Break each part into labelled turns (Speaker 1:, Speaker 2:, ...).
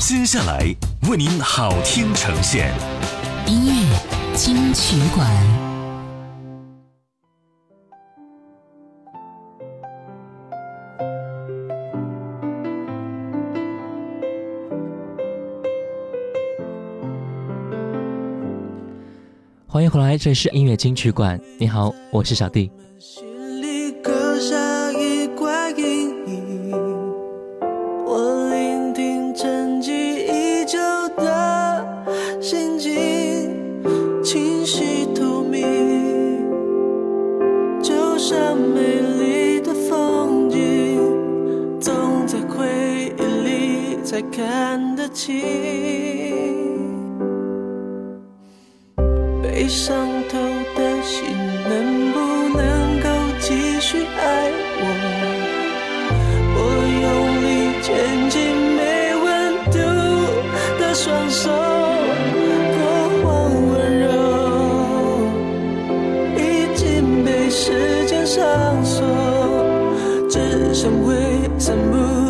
Speaker 1: 接下来为您好听呈现，
Speaker 2: 音乐金曲馆。
Speaker 3: 欢迎回来，这里是音乐金曲馆。你好，我是小弟。
Speaker 4: 上锁，只剩挥散不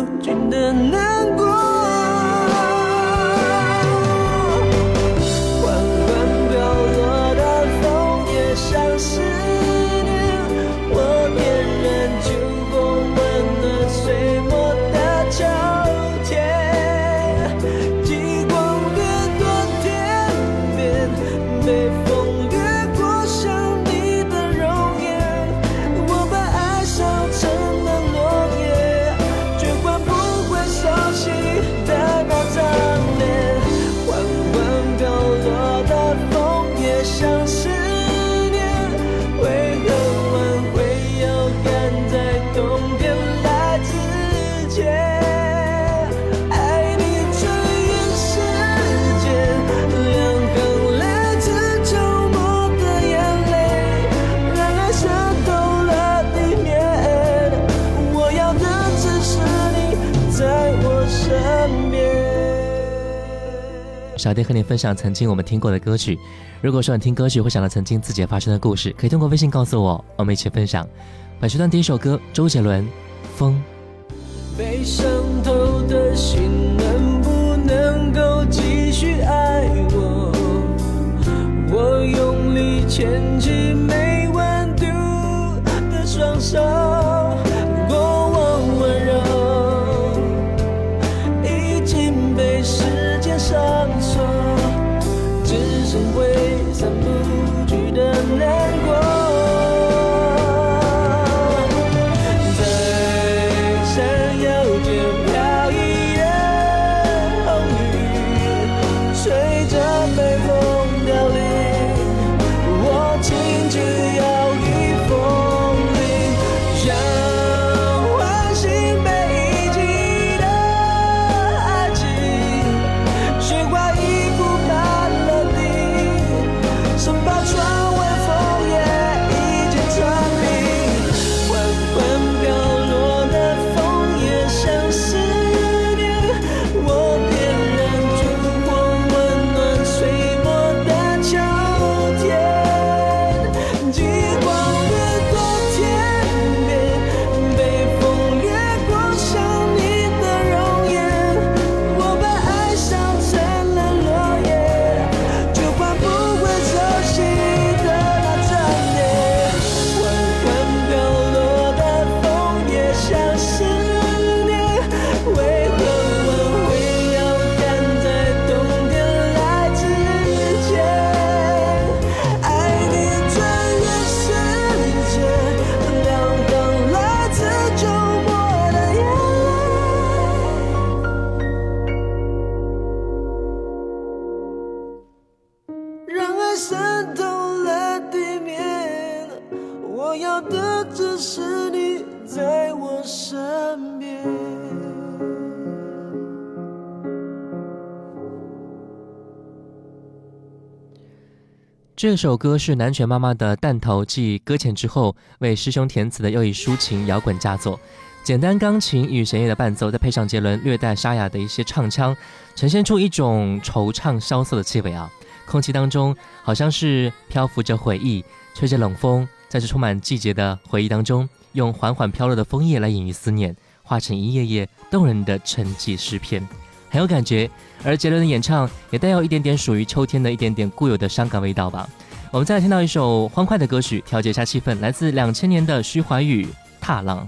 Speaker 3: 小弟和你分享曾经我们听过的歌曲。如果说你听歌曲会想到曾经自己发生的故事，可以通过微信告诉我，我们一起分享。本时段第一首歌，周杰伦，《风》。
Speaker 4: 被伤透的心能不能够继续爱我？我用力牵起没温度的双手。
Speaker 3: 这首歌是南拳妈妈的弹头继搁浅之后为师兄填词的又一抒情摇滚佳作。简单钢琴与弦乐的伴奏，再配上杰伦略带沙哑的一些唱腔，呈现出一种惆怅萧瑟的气味啊！空气当中好像是漂浮着回忆，吹着冷风，在这充满季节的回忆当中，用缓缓飘落的枫叶来隐喻思念，化成一页页动人的沉寂诗篇。
Speaker 5: 很有感觉。而杰伦的演唱也带有一点点属于秋天的一点点固有的伤感味道吧。我们再来听到一首欢快的歌曲，调节一下气氛，来自两千年的徐怀钰《踏浪》。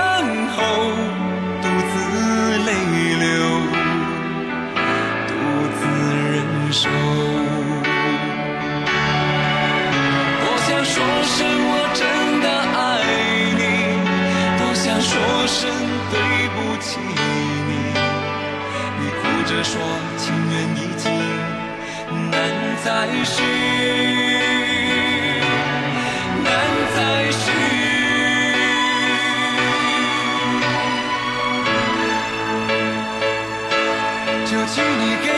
Speaker 6: 声对不起你。你哭着说情缘已尽难再续。难再续。就请你给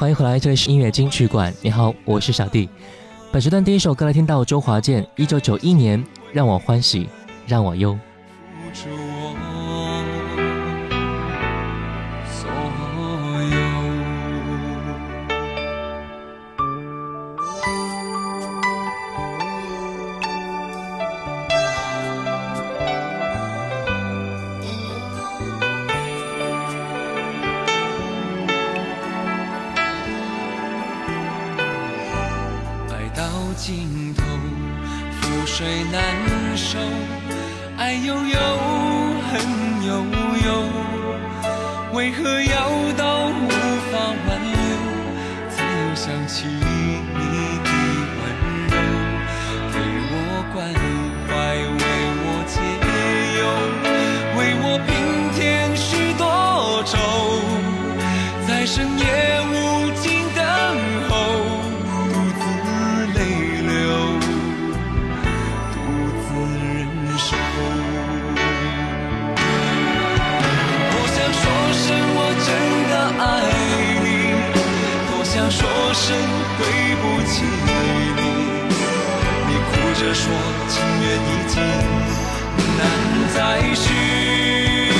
Speaker 6: 欢迎回来，这里是音乐金曲馆。你好，我是小弟。本时段第一首歌来听到周华健，一九九一年，让我欢喜，让我忧。想起你。着说情缘已尽难再续。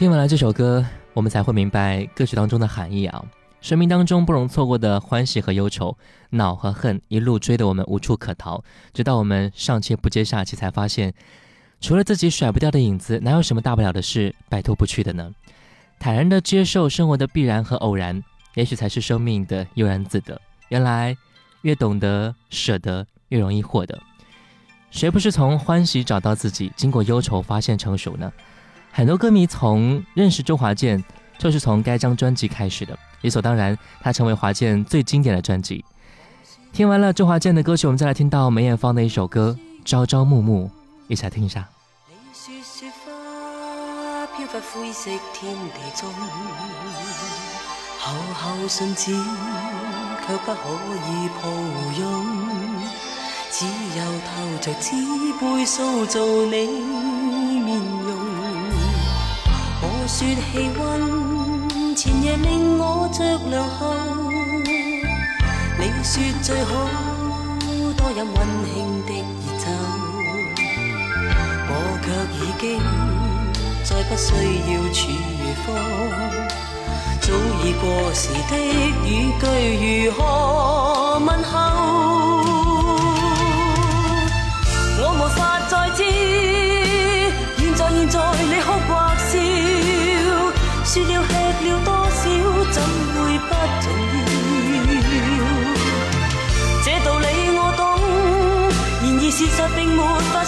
Speaker 6: 听完了这首歌，我们才会明白歌曲当中的含义啊！生命当中不容错过的欢喜和忧愁，恼和恨一路追得我们无处可逃，直到我们上气不接下气，才发现，除了自己甩不掉的影子，哪有什么大不了的事摆脱不去的呢？坦然的接受生活的必然和偶然，也许才是生命的悠然自得。原来，越懂得舍得，越容易获得。谁不是从欢喜找到自己，经过忧愁发现成熟呢？很多歌迷从认识周华健，就是从该张专辑开始的，理所当然，他成为华健最经典的专辑。听完了周华健的歌曲，我们再来听到梅艳芳的一首歌《朝朝暮暮》，一起来听一下。
Speaker 7: 只有透着纸杯塑造你面容。说气温前夜令我着凉后，你说最好多饮温馨的热酒，我却已经再不需要处方。早已过时的语句如何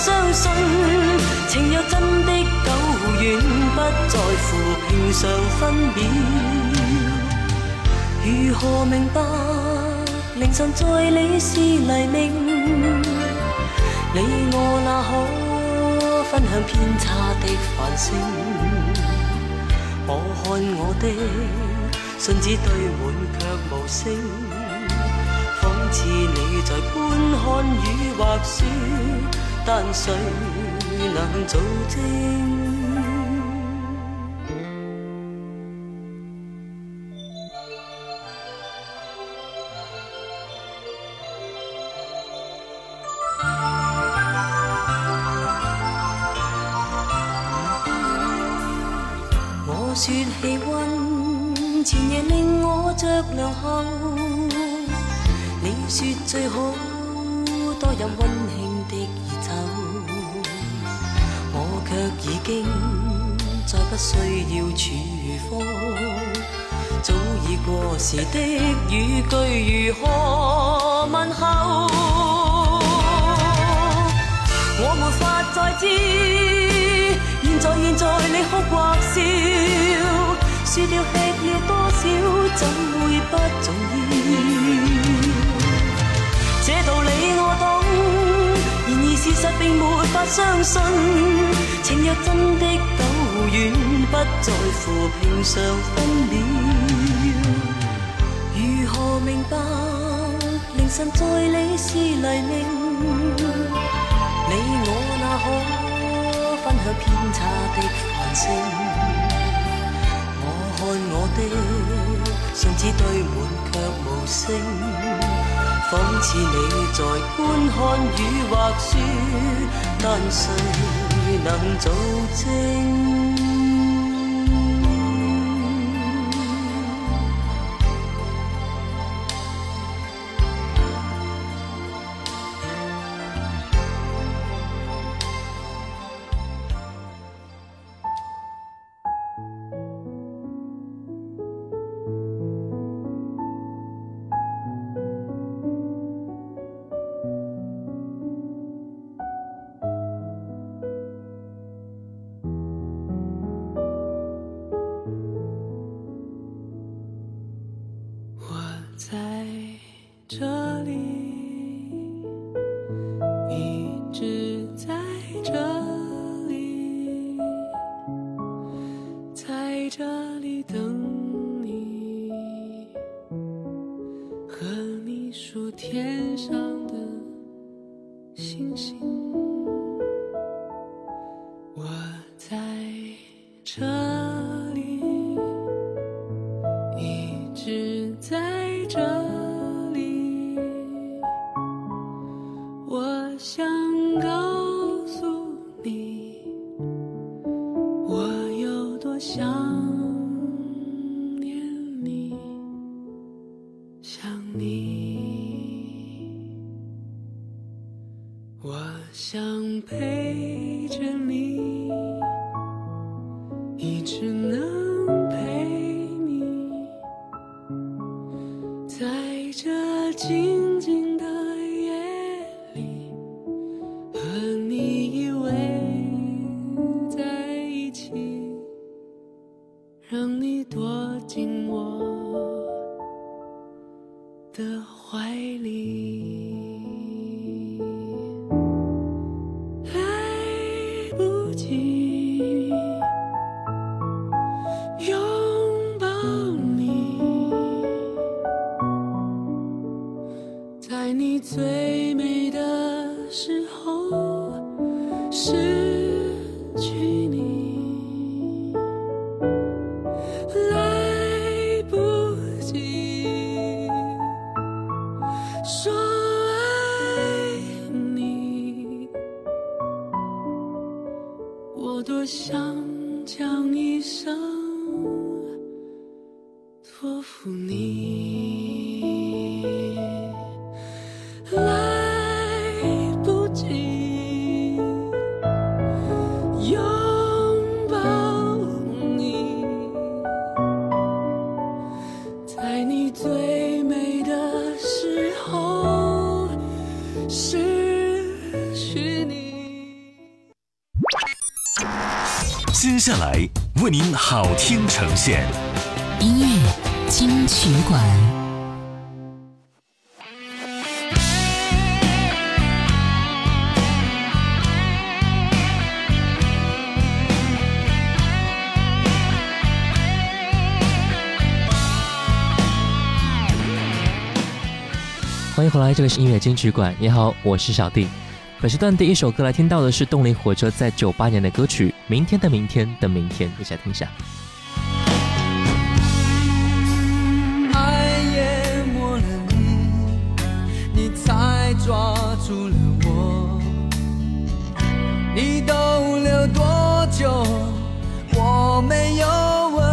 Speaker 7: 相信，情若真的久远，不在乎平常分秒。如何明白凌晨在你是黎明？你我哪可分享偏差的繁星？我看我的信纸堆满却无声，仿似你在观看雨或雪，但谁能做证？我说气温前夜令我着凉后，你说最好多饮温馨却已经再不需要处方，早已过时的语句如何问候？我没法再知，现在现在你哭或笑，说了吃了多少，怎会不重要？实并没法相信。情若真的久远，不在乎平常分秒。如何明白凌晨在你是黎明？你我那可分享偏差的繁星？我看我的信纸堆满却无声，仿似你在观看雨或雪，但谁能做证？
Speaker 4: 我在这在你最美的时候失去你，来不及说爱你，我多想
Speaker 1: 现。
Speaker 2: 音乐金曲馆。
Speaker 3: 欢迎回来，这里是音乐金曲馆。你好，我是小弟。本时段第一首歌来听到的是动力火车在九八年的歌曲《明天的明天的明天》，一起来听一下。
Speaker 4: 除了我，你逗留多久？我没有问。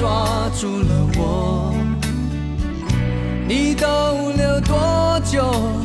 Speaker 4: 抓住了我。你逗留多久？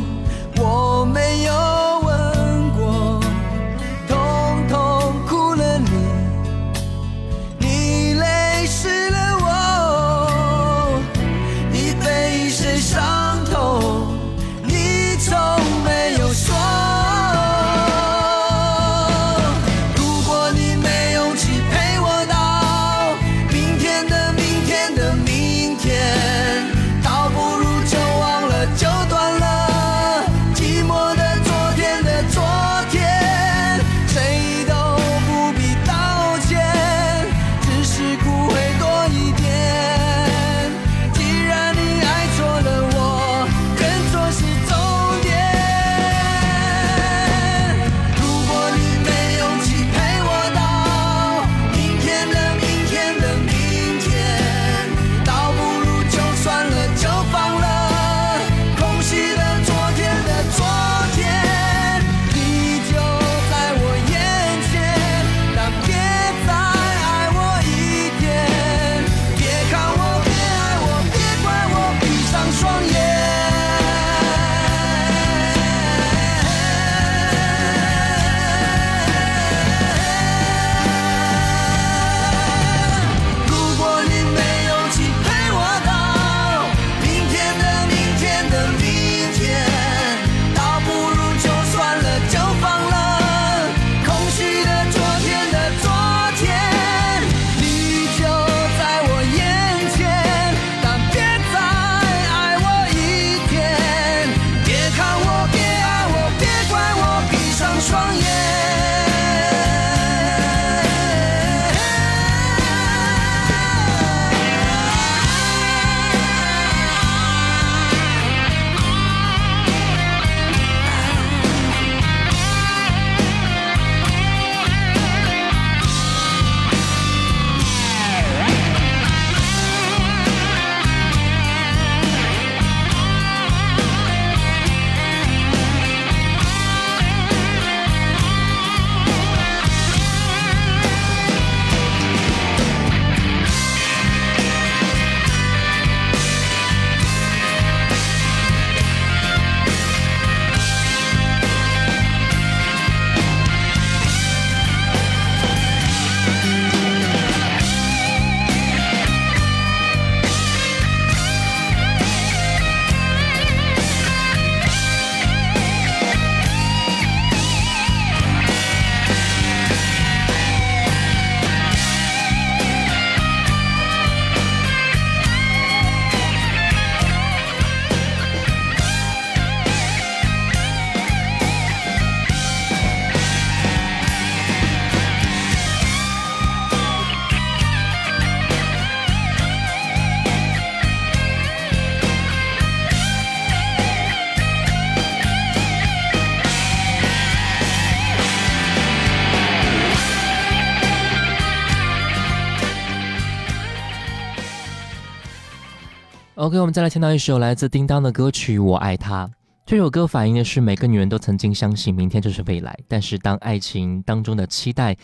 Speaker 3: OK，我们再来听到一首来自叮当的歌曲《我爱他》。这首歌反映的是每个女人都曾经相信明天就是未来，但是当爱情当中的期待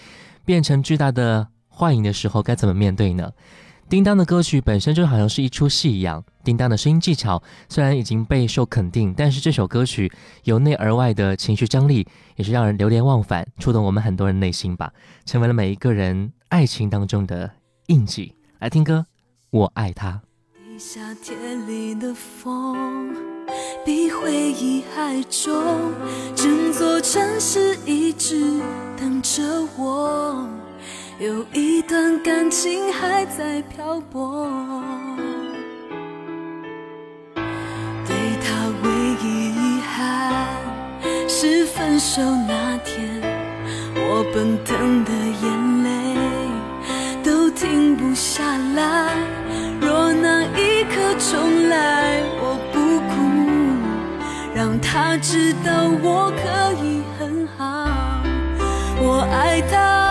Speaker 3: 变成巨大的幻影的时候，该怎么面对呢？叮当的歌曲本身就好像是一出戏一样，叮当的声音技巧虽然已经备受肯定，但是这首歌曲由内而外的情绪张力也是让人流连忘返，触动我们很多人内心吧，成为了每一个人爱情当中的印记。来听歌，我爱他。
Speaker 4: 夏天里的风，比回忆还重。整座城市一直等着我，有一段感情还在漂泊。对他唯一遗憾是分手那天，我奔腾的眼泪都停不下来。从来，我不哭，让他知道我可以很好。我爱他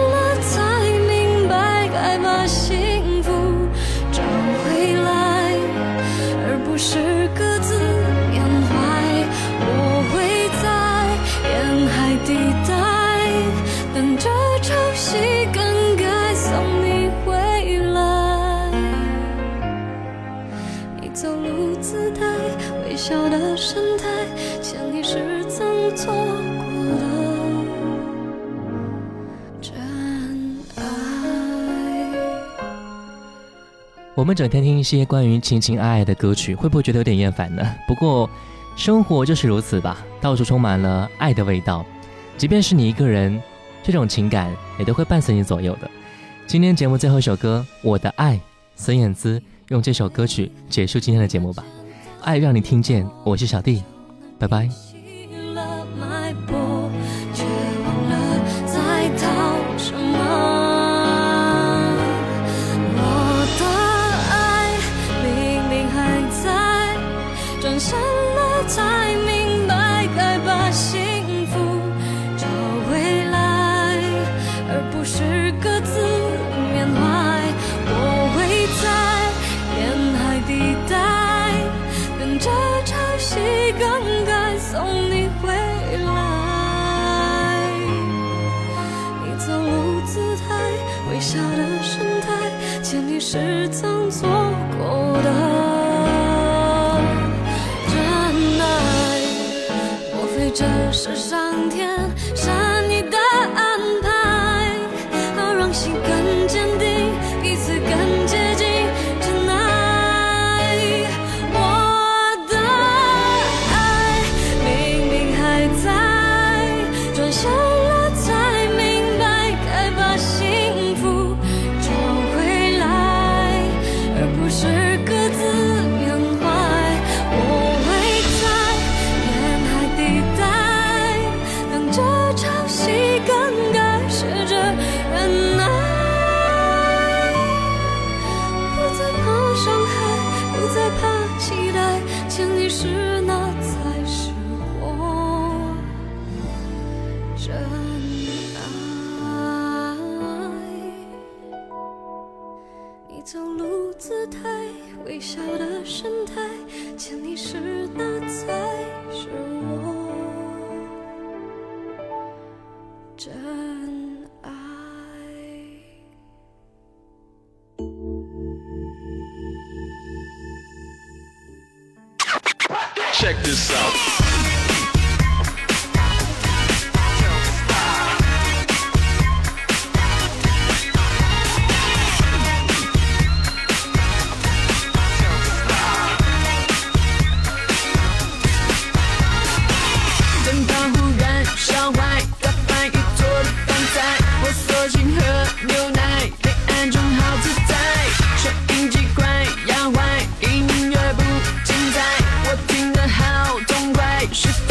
Speaker 8: う。我
Speaker 3: 们整天听一些关于情情爱爱的歌曲会不会觉得有点厌烦呢？不过生活就是如此吧到处充满了爱的味道。即便是你一个人这种情感也都会伴随你左右的。今天节目最后一首歌我的爱孙燕姿用这首歌曲结束今天的节目吧。爱让你听见我是小弟拜拜。
Speaker 9: 下 Shift